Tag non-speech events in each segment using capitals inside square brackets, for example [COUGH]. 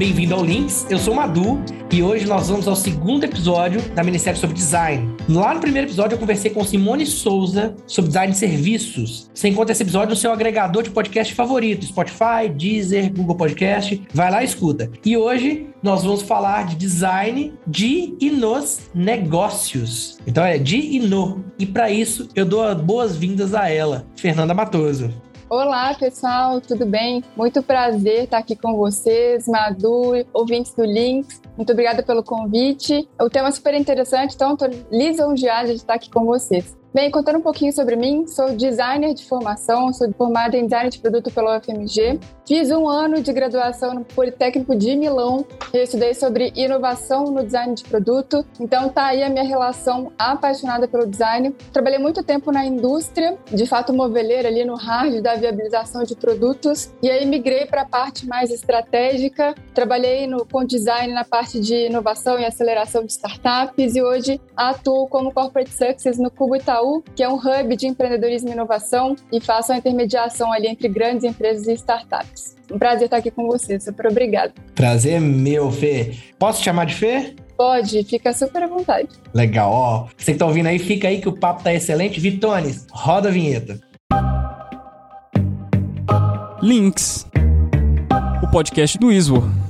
bem-vindo ao Links. Eu sou o Madu e hoje nós vamos ao segundo episódio da minissérie sobre design. Lá no primeiro episódio eu conversei com Simone Souza sobre design de serviços. Você encontra esse episódio no seu agregador de podcast favorito, Spotify, Deezer, Google Podcast. Vai lá e escuta. E hoje nós vamos falar de design de e nos negócios. Então é de e no. E para isso eu dou boas-vindas a ela, Fernanda Matoso. Olá, pessoal, tudo bem? Muito prazer estar aqui com vocês, Madu, ouvintes do Links. Muito obrigada pelo convite. O tema é super interessante, então estou lisonjeada de estar aqui com vocês. Bem, contando um pouquinho sobre mim, sou designer de formação, sou formada em design de produto pela UFMG. Fiz um ano de graduação no Politécnico de Milão. Eu estudei sobre inovação no design de produto. Então tá aí a minha relação apaixonada pelo design. Trabalhei muito tempo na indústria, de fato moveleira ali no hard da viabilização de produtos. E aí migrei para a parte mais estratégica. Trabalhei no, com design na parte de inovação e aceleração de startups e hoje atuo como corporate success no Cubo Itaú que é um hub de empreendedorismo e inovação e faço a intermediação ali entre grandes empresas e startups. Um prazer estar aqui com você, super obrigado. Prazer é meu, Fê. Posso te chamar de Fê? Pode, fica super à vontade. Legal, ó. Você que tá ouvindo aí, fica aí que o papo tá excelente. Vitones, roda a vinheta. Links, o podcast do Iswo.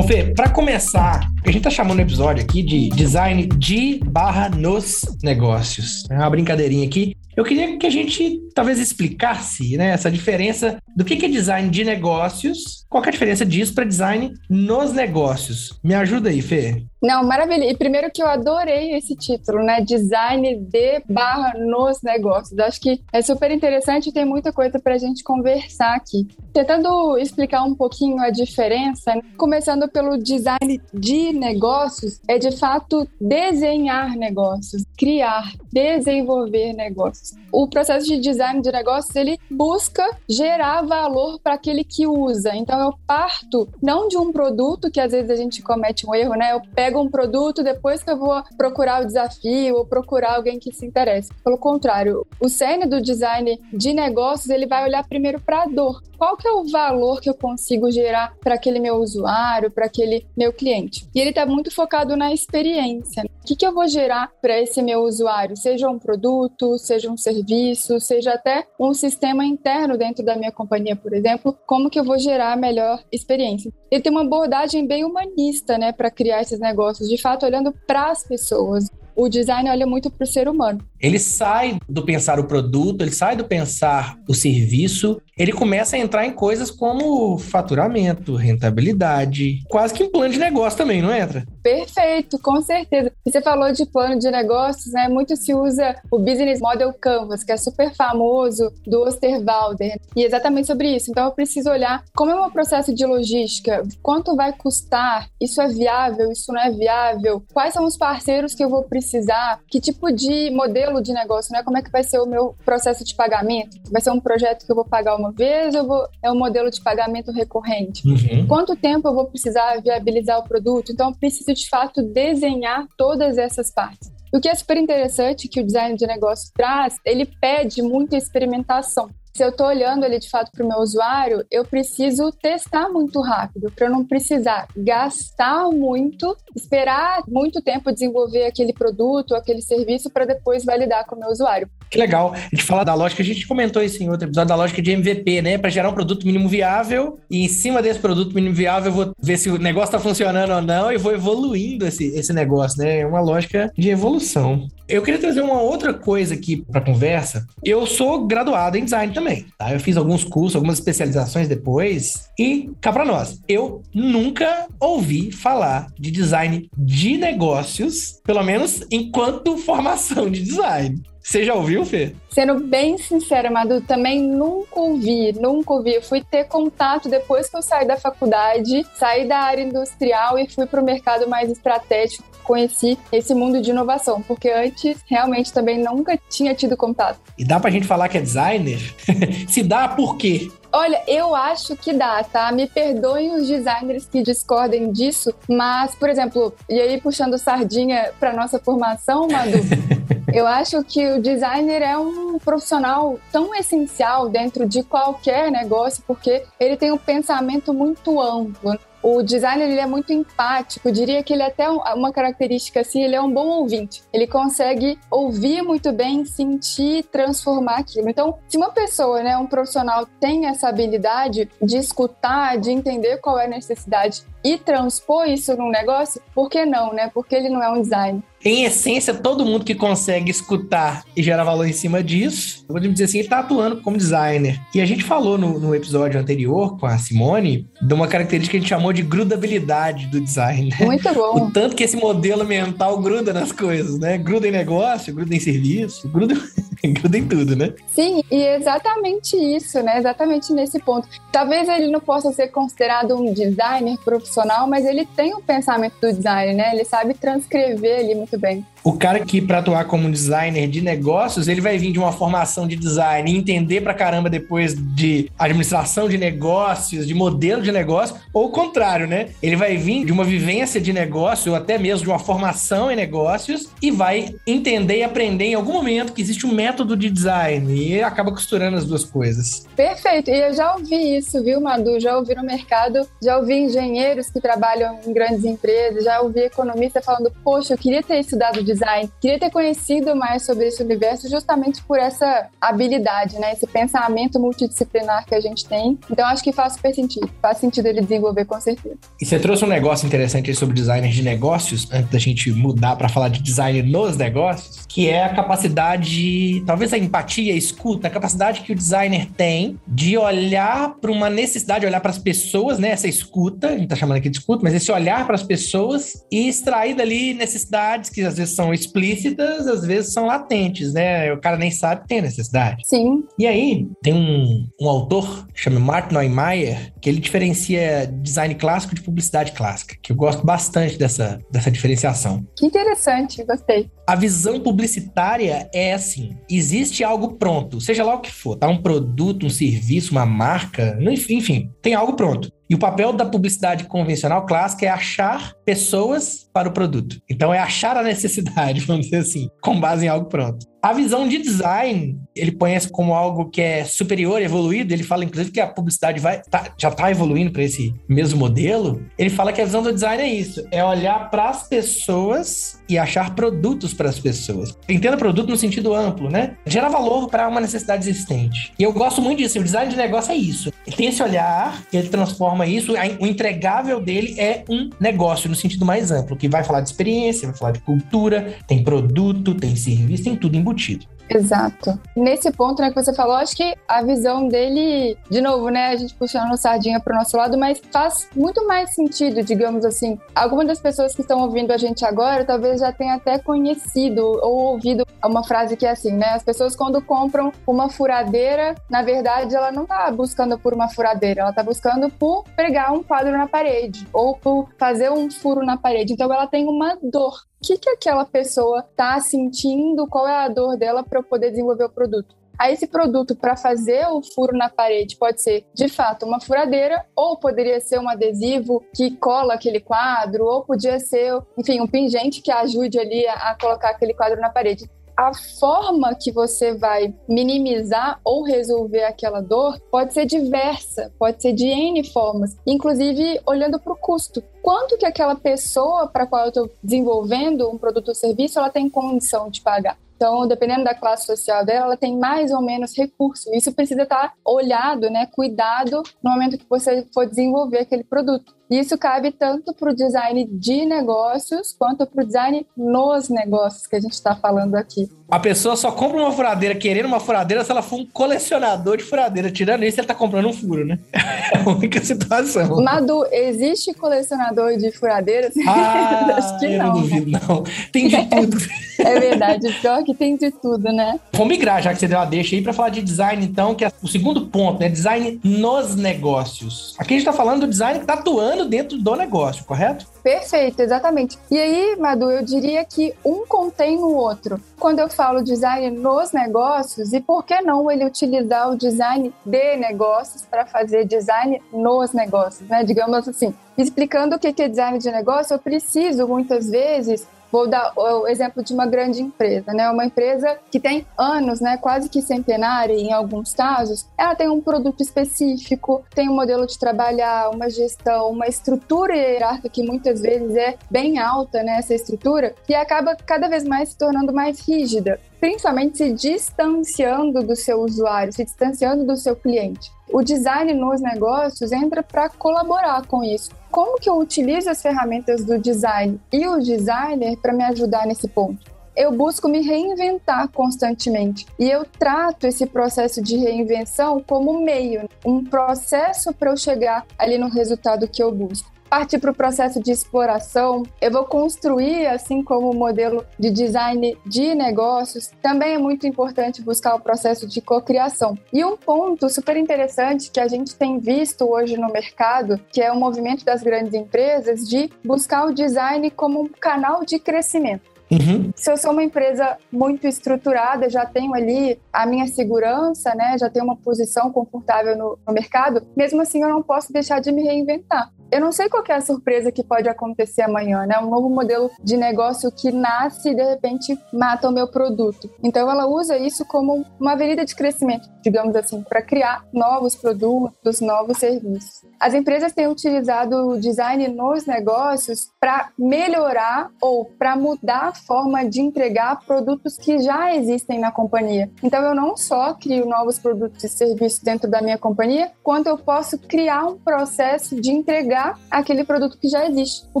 Fê, para começar, a gente tá chamando o episódio aqui de design de barra nos negócios. É uma brincadeirinha aqui. Eu queria que a gente talvez explicasse né, essa diferença do que é design de negócios, qual é a diferença disso para design nos negócios. Me ajuda aí, Fê. Não, maravilha. E primeiro que eu adorei esse título, né? Design de barra nos negócios. Acho que é super interessante e tem muita coisa para a gente conversar aqui. Tentando explicar um pouquinho a diferença, começando pelo design de negócios, é de fato desenhar negócios, criar, desenvolver negócios. O processo de design de negócios, ele busca gerar valor para aquele que usa. Então eu parto não de um produto que às vezes a gente comete um erro, né? Eu pego um produto depois que eu vou procurar o desafio ou procurar alguém que se interesse. Pelo contrário, o cerne do design de negócios, ele vai olhar primeiro para a dor. Qual que é o valor que eu consigo gerar para aquele meu usuário, para aquele meu cliente? E ele está muito focado na experiência. O que, que eu vou gerar para esse meu usuário? Seja um produto, seja um serviço, seja até um sistema interno dentro da minha companhia, por exemplo, como que eu vou gerar a melhor experiência? Ele tem uma abordagem bem humanista, né, para criar esses negócios, de fato olhando para as pessoas o design olha muito para o ser humano. Ele sai do pensar o produto, ele sai do pensar o serviço, ele começa a entrar em coisas como faturamento, rentabilidade, quase que um plano de negócio também, não entra? Perfeito, com certeza. Você falou de plano de negócios, né? Muito se usa o Business Model Canvas, que é super famoso, do Osterwalder. E é exatamente sobre isso. Então eu preciso olhar como é o meu processo de logística, quanto vai custar, isso é viável, isso não é viável, quais são os parceiros que eu vou precisar, que tipo de modelo de negócio, né? Como é que vai ser o meu processo de pagamento? Vai ser um projeto que eu vou pagar uma vez ou vou, é um modelo de pagamento recorrente? Uhum. Quanto tempo eu vou precisar viabilizar o produto? Então eu preciso de fato desenhar todas essas partes. O que é super interessante que o design de negócio traz, ele pede muita experimentação se eu estou olhando ali de fato para o meu usuário, eu preciso testar muito rápido, para eu não precisar gastar muito, esperar muito tempo desenvolver aquele produto, aquele serviço, para depois validar com o meu usuário. Que legal. A gente fala da lógica, a gente comentou isso em outro episódio, da lógica de MVP, né? Para gerar um produto mínimo viável, e em cima desse produto mínimo viável, eu vou ver se o negócio está funcionando ou não, e vou evoluindo esse, esse negócio, né? É uma lógica de evolução. Eu queria trazer uma outra coisa aqui para conversa. Eu sou graduado em design também, tá? Eu fiz alguns cursos, algumas especializações depois. E cá para nós, eu nunca ouvi falar de design de negócios, pelo menos enquanto formação de design. Você já ouviu, Fê? Sendo bem sincera, Madu, também nunca ouvi, nunca ouvi. Eu fui ter contato depois que eu saí da faculdade, saí da área industrial e fui para o mercado mais estratégico conheci esse mundo de inovação, porque antes realmente também nunca tinha tido contato. E dá pra gente falar que é designer? [LAUGHS] Se dá, por quê? Olha, eu acho que dá, tá? Me perdoem os designers que discordem disso, mas, por exemplo, e aí puxando sardinha para nossa formação, Madu, [LAUGHS] eu acho que o designer é um profissional tão essencial dentro de qualquer negócio, porque ele tem um pensamento muito amplo. O designer ele é muito empático, diria que ele é até uma característica assim, ele é um bom ouvinte. Ele consegue ouvir muito bem, sentir, transformar aquilo. Então, se uma pessoa, né, um profissional tem essa habilidade de escutar, de entender qual é a necessidade e transpor isso num negócio, por que não, né? Porque ele não é um designer. Em essência, todo mundo que consegue escutar e gerar valor em cima disso, podemos dizer assim, ele está atuando como designer. E a gente falou no, no, episódio anterior com a Simone de uma característica que a gente chamou de grudabilidade do design. Né? Muito bom. O tanto que esse modelo mental gruda nas coisas, né? Gruda em negócio, gruda em serviço, gruda, [LAUGHS] gruda em tudo, né? Sim, e exatamente isso, né? Exatamente nesse ponto. Talvez ele não possa ser considerado um designer profissional, mas ele tem o pensamento do design, né? Ele sabe transcrever ali muito bem. O cara que, para atuar como designer de negócios, ele vai vir de uma formação de design e entender pra caramba depois de administração de negócios, de modelo de negócio, ou o contrário, né? Ele vai vir de uma vivência de negócio, ou até mesmo de uma formação em negócios, e vai entender e aprender em algum momento que existe um método de design e acaba costurando as duas coisas. Perfeito. E eu já ouvi isso, viu, Madu? Já ouvi no mercado, já ouvi engenheiros que trabalham em grandes empresas, já ouvi economista falando, poxa, eu queria ter estudado design design. Queria ter conhecido mais sobre esse universo justamente por essa habilidade, né? Esse pensamento multidisciplinar que a gente tem. Então acho que faz super sentido. Faz sentido ele desenvolver com certeza. E você trouxe um negócio interessante sobre designers de negócios, antes da gente mudar para falar de design nos negócios, que é a capacidade, talvez a empatia, a escuta, a capacidade que o designer tem de olhar para uma necessidade, olhar para as pessoas, né? Essa escuta, a gente tá chamando aqui de escuta, mas esse olhar para as pessoas e extrair dali necessidades que às vezes são explícitas, às vezes são latentes, né? O cara nem sabe que tem necessidade. Sim. E aí, tem um, um autor, chama Martin Neumeier, que ele diferencia design clássico de publicidade clássica, que eu gosto bastante dessa, dessa diferenciação. Que interessante, gostei. A visão publicitária é assim: existe algo pronto, seja lá o que for, tá? Um produto, um serviço, uma marca, enfim, tem algo pronto. E o papel da publicidade convencional clássica é achar pessoas para o produto. Então é achar a necessidade, [LAUGHS] vamos dizer assim, com base em algo pronto. A visão de design, ele põe como algo que é superior, evoluído. Ele fala, inclusive, que a publicidade vai tá, já está evoluindo para esse mesmo modelo. Ele fala que a visão do design é isso: é olhar para as pessoas e achar produtos para as pessoas. Entenda produto no sentido amplo, né? Gerar valor para uma necessidade existente. E eu gosto muito disso. O design de negócio é isso. Ele tem esse olhar, ele transforma isso. O entregável dele é um negócio no sentido mais amplo, que vai falar de experiência, vai falar de cultura, tem produto, tem serviço, tem tudo embutido embutido. Exato. Nesse ponto né, que você falou, acho que a visão dele, de novo, né, a gente puxando a sardinha para o nosso lado, mas faz muito mais sentido, digamos assim. Algumas das pessoas que estão ouvindo a gente agora talvez já tenham até conhecido ou ouvido uma frase que é assim, né? As pessoas quando compram uma furadeira, na verdade, ela não está buscando por uma furadeira, ela está buscando por pregar um quadro na parede ou por fazer um furo na parede. Então ela tem uma dor que, que aquela pessoa está sentindo, qual é a dor dela para eu poder desenvolver o produto. Aí esse produto para fazer o furo na parede pode ser, de fato, uma furadeira, ou poderia ser um adesivo que cola aquele quadro, ou podia ser, enfim, um pingente que ajude ali a, a colocar aquele quadro na parede a forma que você vai minimizar ou resolver aquela dor pode ser diversa, pode ser de N formas, inclusive olhando para o custo. Quanto que aquela pessoa para qual eu estou desenvolvendo um produto ou serviço ela tem condição de pagar? Então, dependendo da classe social dela, ela tem mais ou menos recurso. Isso precisa estar olhado, né, cuidado no momento que você for desenvolver aquele produto. Isso cabe tanto para o design de negócios quanto para o design nos negócios que a gente está falando aqui. A pessoa só compra uma furadeira querendo uma furadeira se ela for um colecionador de furadeira. Tirando isso, ele está comprando um furo, né? [LAUGHS] É a única situação. Madu, existe colecionador de furadeiras? Ah, [LAUGHS] Acho que eu não. não duvido, não. Tem de tudo. [LAUGHS] é verdade. Pior que tem de tudo, né? Vamos migrar, já que você deu a deixa aí, para falar de design, então, que é o segundo ponto, né? Design nos negócios. Aqui a gente está falando do design que está atuando funcionando dentro do negócio, correto? Perfeito, exatamente. E aí, Madu, eu diria que um contém o outro. Quando eu falo design nos negócios, e por que não ele utilizar o design de negócios para fazer design nos negócios, né? Digamos assim, explicando o que é design de negócio, eu preciso muitas vezes Vou dar o exemplo de uma grande empresa, né? Uma empresa que tem anos, né? Quase que centenária em alguns casos. Ela tem um produto específico, tem um modelo de trabalhar, uma gestão, uma estrutura hierárquica que muitas vezes é bem alta, né? Essa estrutura e acaba cada vez mais se tornando mais rígida principalmente se distanciando do seu usuário, se distanciando do seu cliente. O design nos negócios entra para colaborar com isso. Como que eu utilizo as ferramentas do design e o designer para me ajudar nesse ponto? eu busco me reinventar constantemente. E eu trato esse processo de reinvenção como meio, um processo para eu chegar ali no resultado que eu busco partir para o processo de exploração, eu vou construir, assim como o modelo de design de negócios, também é muito importante buscar o processo de cocriação. E um ponto super interessante que a gente tem visto hoje no mercado, que é o movimento das grandes empresas de buscar o design como um canal de crescimento. Uhum. Se eu sou uma empresa muito estruturada, já tenho ali a minha segurança, né? Já tenho uma posição confortável no, no mercado. Mesmo assim, eu não posso deixar de me reinventar. Eu não sei qual é a surpresa que pode acontecer amanhã, né? Um novo modelo de negócio que nasce e de repente mata o meu produto. Então ela usa isso como uma avenida de crescimento, digamos assim, para criar novos produtos, novos serviços. As empresas têm utilizado o design nos negócios para melhorar ou para mudar a forma de entregar produtos que já existem na companhia. Então eu não só crio novos produtos e serviços dentro da minha companhia, quanto eu posso criar um processo de entregar aquele produto que já existe. O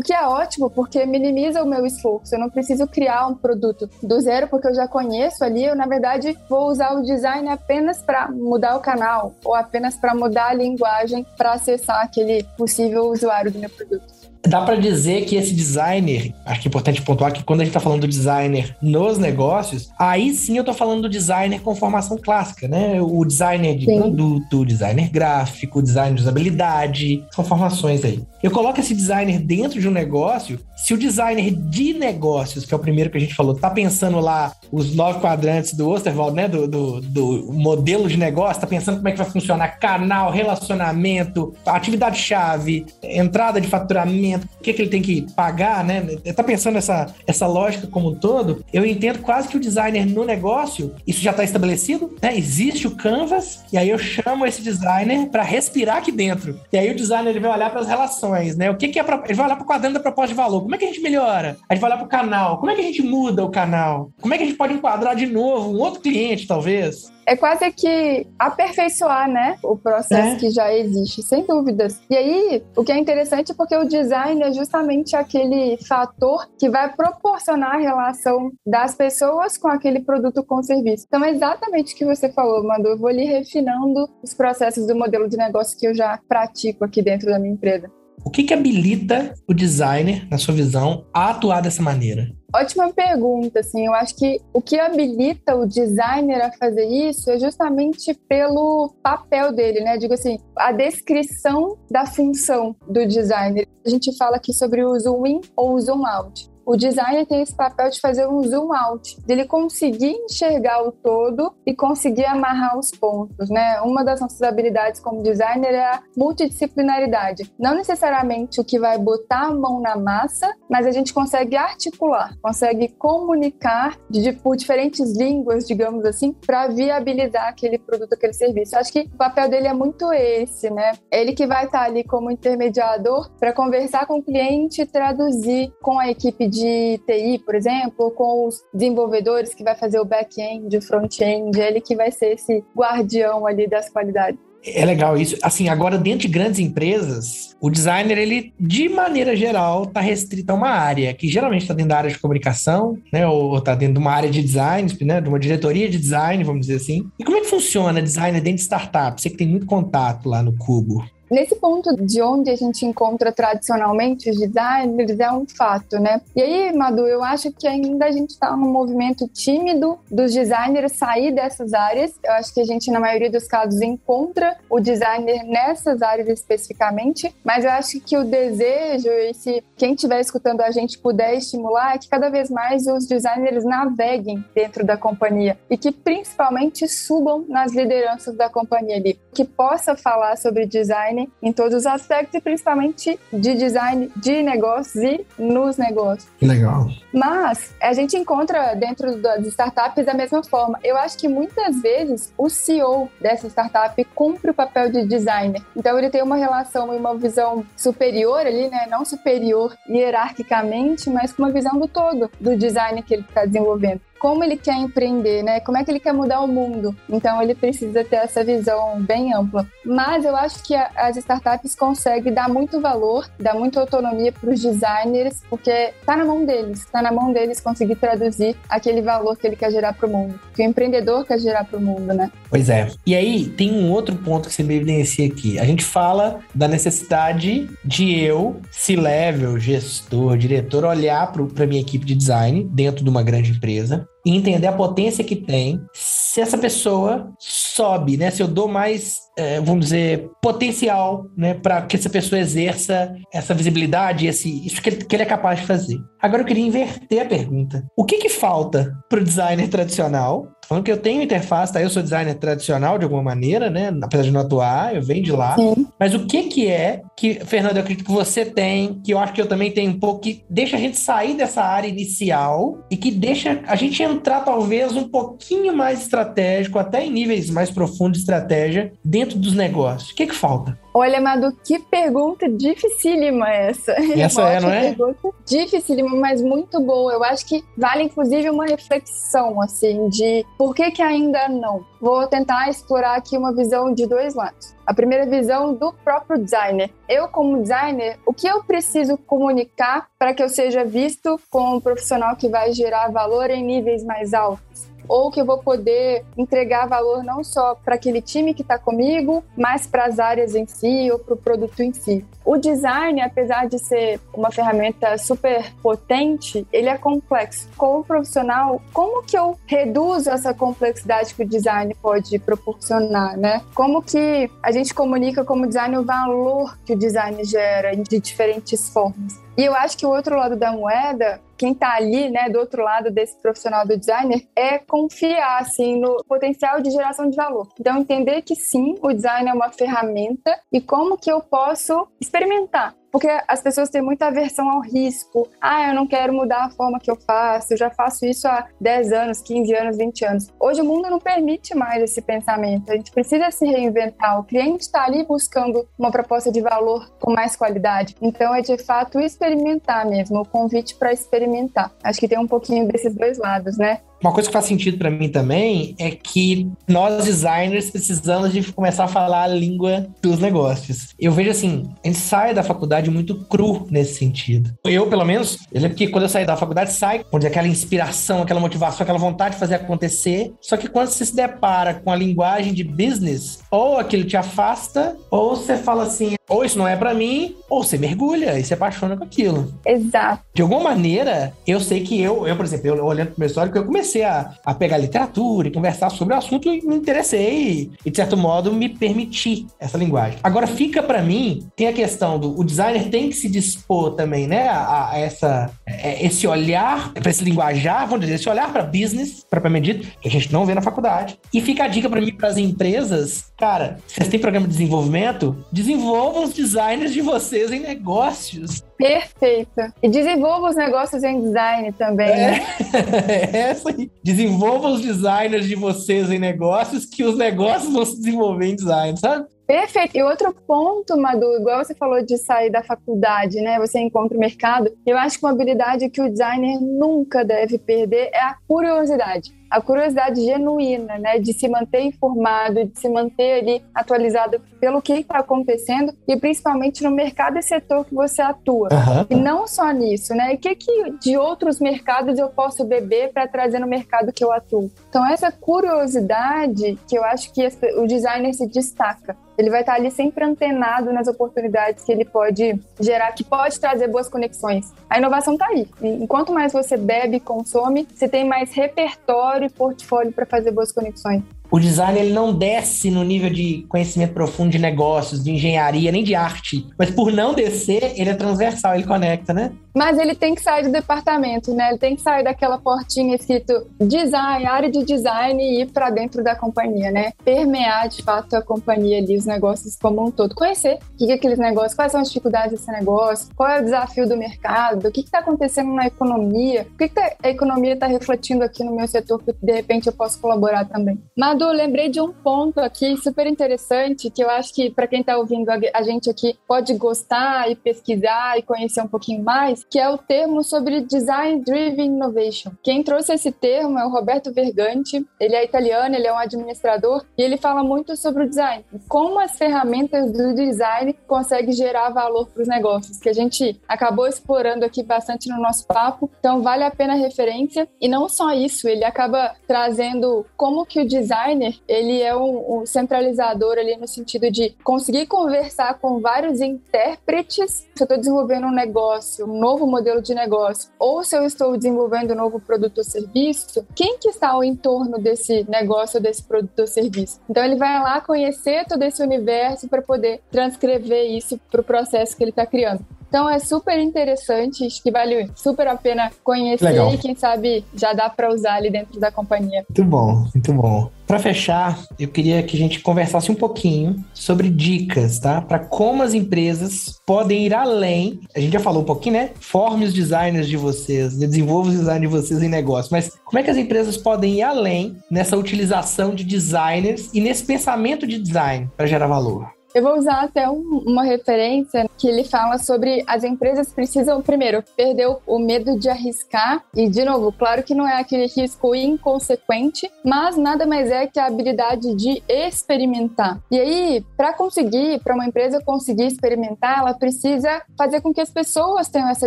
que é ótimo porque minimiza o meu esforço. Eu não preciso criar um produto do zero porque eu já conheço ali. Eu, na verdade, vou usar o design apenas para mudar o canal ou apenas para mudar a linguagem para acessar aquele possível usuário do meu produto dá para dizer que esse designer, acho que é importante pontuar que quando a gente tá falando do designer nos negócios, aí sim eu tô falando do designer com formação clássica, né? O designer de sim. produto, o designer gráfico, o designer de usabilidade, são formações aí. Eu coloco esse designer dentro de um negócio, se o designer de negócios, que é o primeiro que a gente falou, tá pensando lá os nove quadrantes do Osterwald, né? Do, do, do modelo de negócio, tá pensando como é que vai funcionar canal, relacionamento, atividade-chave, entrada de faturamento, o que, que ele tem que pagar, né? Tá pensando essa, essa lógica como um todo. Eu entendo quase que o designer no negócio, isso já está estabelecido, né? Existe o Canvas, e aí eu chamo esse designer para respirar aqui dentro. E aí o designer ele vai olhar para as relações, né? O que, que é. Ele vai olhar para o quadrante da proposta de valor. Como é que a gente melhora? A gente vai olhar para o canal. Como é que a gente muda o canal? Como é que a gente pode enquadrar de novo um outro cliente, talvez? é quase que aperfeiçoar, né, o processo é. que já existe, sem dúvidas. E aí, o que é interessante é porque o design é justamente aquele fator que vai proporcionar a relação das pessoas com aquele produto com serviço. Então, é exatamente o que você falou, Manu. Eu vou ali refinando os processos do modelo de negócio que eu já pratico aqui dentro da minha empresa. O que, que habilita o designer, na sua visão, a atuar dessa maneira? Ótima pergunta, assim, eu acho que o que habilita o designer a fazer isso é justamente pelo papel dele, né? Digo assim, a descrição da função do designer. A gente fala aqui sobre o zoom in ou zoom out. O designer tem esse papel de fazer um zoom out, dele conseguir enxergar o todo e conseguir amarrar os pontos, né? Uma das nossas habilidades como designer é a multidisciplinaridade. Não necessariamente o que vai botar a mão na massa, mas a gente consegue articular, consegue comunicar de, por diferentes línguas, digamos assim, para viabilizar aquele produto, aquele serviço. Acho que o papel dele é muito esse, né? Ele que vai estar ali como intermediador para conversar com o cliente traduzir com a equipe de TI, por exemplo, com os desenvolvedores que vai fazer o back-end, o front-end, ele que vai ser esse guardião ali das qualidades. É legal isso. Assim, agora dentro de grandes empresas, o designer, ele, de maneira geral, está restrito a uma área, que geralmente está dentro da área de comunicação, né? Ou está dentro de uma área de design, né? De uma diretoria de design, vamos dizer assim. E como é que funciona designer dentro de startup? Você que tem muito contato lá no Cubo. Nesse ponto de onde a gente encontra tradicionalmente os designers é um fato, né? E aí, Madu, eu acho que ainda a gente está num movimento tímido dos designers sair dessas áreas. Eu acho que a gente, na maioria dos casos, encontra o designer nessas áreas especificamente, mas eu acho que o desejo, e se quem estiver escutando a gente puder estimular, é que cada vez mais os designers naveguem dentro da companhia e que principalmente subam nas lideranças da companhia ali, que possa falar sobre design em todos os aspectos e principalmente de design de negócios e nos negócios. Legal. Mas a gente encontra dentro das startups da mesma forma. Eu acho que muitas vezes o CEO dessa startup cumpre o papel de designer. Então ele tem uma relação e uma visão superior ali, né? Não superior hierarquicamente, mas com uma visão do todo do design que ele está desenvolvendo como ele quer empreender, né? Como é que ele quer mudar o mundo. Então ele precisa ter essa visão bem ampla. Mas eu acho que as startups conseguem dar muito valor, dar muita autonomia para os designers, porque está na mão deles, está na mão deles conseguir traduzir aquele valor que ele quer gerar para o mundo, que o empreendedor quer gerar para o mundo, né? Pois é. E aí tem um outro ponto que você me evidencia aqui. A gente fala da necessidade de eu, C-level, gestor, diretor, olhar para minha equipe de design dentro de uma grande empresa e entender a potência que tem se essa pessoa sobe, né? Se eu dou mais, é, vamos dizer, potencial, né, para que essa pessoa exerça essa visibilidade, esse, isso que ele, que ele é capaz de fazer. Agora eu queria inverter a pergunta. O que que falta para o designer tradicional falando que eu tenho interface, tá? Eu sou designer tradicional de alguma maneira, né? Apesar de não atuar, eu venho de lá. Sim. Mas o que que é que, Fernando, eu acredito que você tem, que eu acho que eu também tenho um pouco, que deixa a gente sair dessa área inicial e que deixa a gente entrar talvez um pouquinho mais estratégico, até em níveis mais profundos de estratégia, dentro dos negócios? O que que falta? Olha, Madu, que pergunta dificílima essa. [LAUGHS] Essa é, não é? Pergunta dificílima, mas muito boa. Eu acho que vale, inclusive, uma reflexão, assim, de por que que ainda não. Vou tentar explorar aqui uma visão de dois lados. A primeira visão do próprio designer. Eu, como designer, o que eu preciso comunicar para que eu seja visto como um profissional que vai gerar valor em níveis mais altos? Ou que eu vou poder entregar valor não só para aquele time que está comigo, mas para as áreas em si ou para o produto em si. O design, apesar de ser uma ferramenta super potente, ele é complexo. Como profissional, como que eu reduzo essa complexidade que o design pode proporcionar, né? Como que a gente comunica como design o valor que o design gera de diferentes formas? E eu acho que o outro lado da moeda, quem está ali, né, do outro lado desse profissional do designer, é confiar, assim, no potencial de geração de valor. Então, entender que sim, o design é uma ferramenta e como que eu posso experimentar porque as pessoas têm muita aversão ao risco. Ah, eu não quero mudar a forma que eu faço, eu já faço isso há 10 anos, 15 anos, 20 anos. Hoje o mundo não permite mais esse pensamento. A gente precisa se reinventar. O cliente está ali buscando uma proposta de valor com mais qualidade. Então é de fato experimentar mesmo, o convite para experimentar. Acho que tem um pouquinho desses dois lados, né? Uma coisa que faz sentido para mim também é que nós designers precisamos de começar a falar a língua dos negócios. Eu vejo assim, a gente sai da faculdade muito cru nesse sentido. Eu, pelo menos, eu lembro que quando eu saí da faculdade, sai onde aquela inspiração, aquela motivação, aquela vontade de fazer acontecer. Só que quando você se depara com a linguagem de business, ou aquilo te afasta, ou você fala assim, ou isso não é para mim, ou você mergulha e se apaixona com aquilo. Exato. De alguma maneira, eu sei que eu, eu por exemplo, eu, olhando pro meu histórico, eu comecei a, a pegar literatura e conversar sobre o assunto e me interessei e, de certo modo, me permitir essa linguagem. Agora, fica para mim, tem a questão do o designer tem que se dispor também, né, a, a essa, a, é, esse olhar para esse linguajar, vamos dizer, esse olhar para business, propriamente dito, que a gente não vê na faculdade. E fica a dica para mim, para as empresas, cara, vocês têm programa de desenvolvimento? Desenvolvam os designers de vocês em negócios. Perfeita. E desenvolva os negócios em design também, é. né? [LAUGHS] É essa aí. Desenvolva os designers de vocês em negócios, que os negócios vão se desenvolver em design, sabe? Perfeito. E outro ponto, Madu, igual você falou de sair da faculdade, né? Você encontra o mercado. Eu acho que uma habilidade que o designer nunca deve perder é a curiosidade a curiosidade genuína, né, de se manter informado, de se manter ali atualizado pelo que está acontecendo e principalmente no mercado e setor que você atua. Uhum. E não só nisso, né? O que, que de outros mercados eu posso beber para trazer no mercado que eu atuo? Então, essa curiosidade que eu acho que o designer se destaca. Ele vai estar ali sempre antenado nas oportunidades que ele pode gerar, que pode trazer boas conexões. A inovação está aí. Enquanto mais você bebe e consome, você tem mais repertório e portfólio para fazer boas conexões o design ele não desce no nível de conhecimento profundo de negócios, de engenharia, nem de arte. Mas por não descer, ele é transversal, ele conecta, né? Mas ele tem que sair do departamento, né? Ele tem que sair daquela portinha escrito design, área de design e ir para dentro da companhia, né? Permear de fato a companhia ali, os negócios como um todo. Conhecer o que é aqueles negócios, quais são as dificuldades desse negócio, qual é o desafio do mercado, o que está acontecendo na economia, o que, que a economia está refletindo aqui no meu setor que de repente eu posso colaborar também. Madu, Lembrei de um ponto aqui super interessante que eu acho que para quem está ouvindo a gente aqui pode gostar e pesquisar e conhecer um pouquinho mais, que é o termo sobre Design Driven Innovation. Quem trouxe esse termo é o Roberto Verganti. Ele é italiano, ele é um administrador e ele fala muito sobre o design, como as ferramentas do design conseguem gerar valor para os negócios, que a gente acabou explorando aqui bastante no nosso papo. Então vale a pena a referência e não só isso, ele acaba trazendo como que o design designer, ele é um, um, centralizador ali no sentido de conseguir conversar com vários intérpretes. Se eu estou desenvolvendo um negócio, um novo modelo de negócio, ou se eu estou desenvolvendo um novo produto ou serviço, quem que está ao entorno desse negócio, desse produto ou serviço? Então ele vai lá conhecer todo esse universo para poder transcrever isso para o processo que ele está criando. Então é super interessante, acho que vale super a pena conhecer Legal. e quem sabe já dá para usar ali dentro da companhia. Muito bom, muito bom. Para fechar, eu queria que a gente conversasse um pouquinho sobre dicas, tá? Para como as empresas podem ir além. A gente já falou um pouquinho, né? Forme os designers de vocês, desenvolva os designers de vocês em negócio. Mas como é que as empresas podem ir além nessa utilização de designers e nesse pensamento de design para gerar valor? Eu vou usar até um, uma referência que ele fala sobre as empresas precisam, primeiro, perder o, medo de arriscar. E, de novo, claro que não é aquele risco inconsequente, mas nada mais é que a habilidade de experimentar. E aí, para conseguir, para uma empresa conseguir experimentar, ela precisa fazer com que as pessoas tenham essa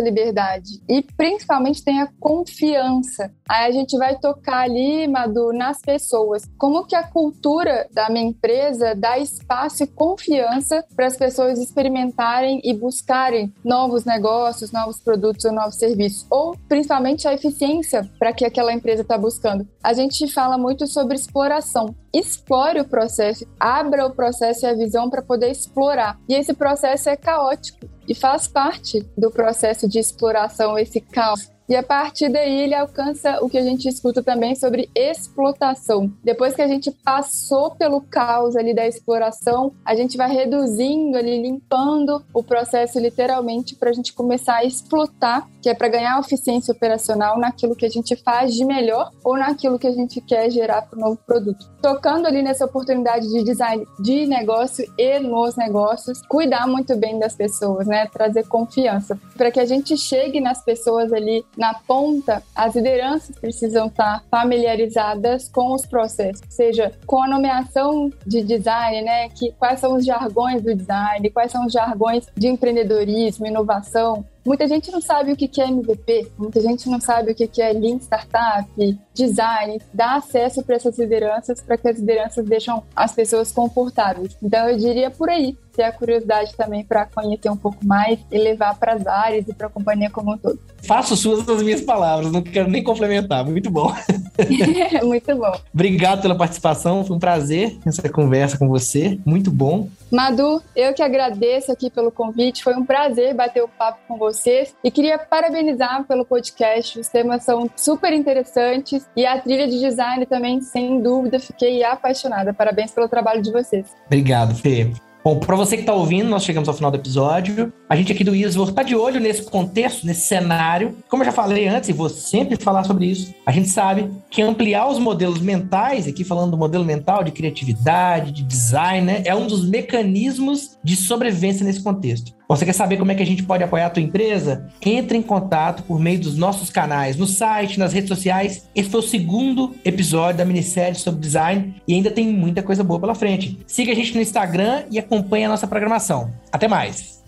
liberdade e, principalmente, tenha confiança. Aí a gente vai tocar ali, Madu, nas pessoas. Como que a cultura da minha empresa dá espaço e confiança confiança para as pessoas experimentarem e buscarem novos negócios, novos produtos ou novos serviços, ou principalmente a eficiência para que aquela empresa está buscando. A gente fala muito sobre exploração. Explore o processo, abra o processo e a visão para poder explorar. E esse processo é caótico e faz parte do processo de exploração esse caos. E a partir daí ele alcança o que a gente escuta também sobre explotação. Depois que a gente passou pelo caos ali da exploração, a gente vai reduzindo ali, limpando o processo literalmente para a gente começar a explotar, que é para ganhar eficiência operacional naquilo que a gente faz de melhor ou naquilo que a gente quer gerar para o novo produto. Tocando ali nessa oportunidade de design de negócio e nos negócios, cuidar muito bem das pessoas, né? Trazer confiança para que a gente chegue nas pessoas ali na ponta, as lideranças precisam estar familiarizadas com os processos, seja com a nomeação de design, né? Que, quais são os jargões do design, quais são os jargões de empreendedorismo, inovação, Muita gente não sabe o que é MVP, muita gente não sabe o que é Lean Startup, design, dá acesso para essas lideranças, para que as lideranças deixam as pessoas confortáveis. Então eu diria por aí, ter a curiosidade também para conhecer um pouco mais e levar para as áreas e para a companhia como um todo. Faço suas as minhas palavras, não quero nem complementar. Muito bom. [LAUGHS] Muito bom. Obrigado pela participação, foi um prazer essa conversa com você. Muito bom. Madu, eu que agradeço aqui pelo convite, foi um prazer bater o papo com vocês e queria parabenizar pelo podcast. Os temas são super interessantes e a trilha de design também, sem dúvida, fiquei apaixonada. Parabéns pelo trabalho de vocês. Obrigado, Fê. Bom, para você que está ouvindo, nós chegamos ao final do episódio. A gente aqui do Isvor está de olho nesse contexto, nesse cenário. Como eu já falei antes, e vou sempre falar sobre isso, a gente sabe que ampliar os modelos mentais, aqui falando do modelo mental de criatividade, de design, né, é um dos mecanismos de sobrevivência nesse contexto. Você quer saber como é que a gente pode apoiar a tua empresa? Entre em contato por meio dos nossos canais, no site, nas redes sociais. Esse foi o segundo episódio da minissérie sobre design e ainda tem muita coisa boa pela frente. Siga a gente no Instagram e acompanhe a nossa programação. Até mais!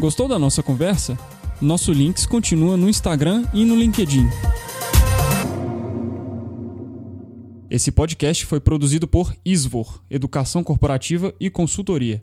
Gostou da nossa conversa? Nosso Links continua no Instagram e no LinkedIn. Esse podcast foi produzido por Isvor, Educação Corporativa e Consultoria.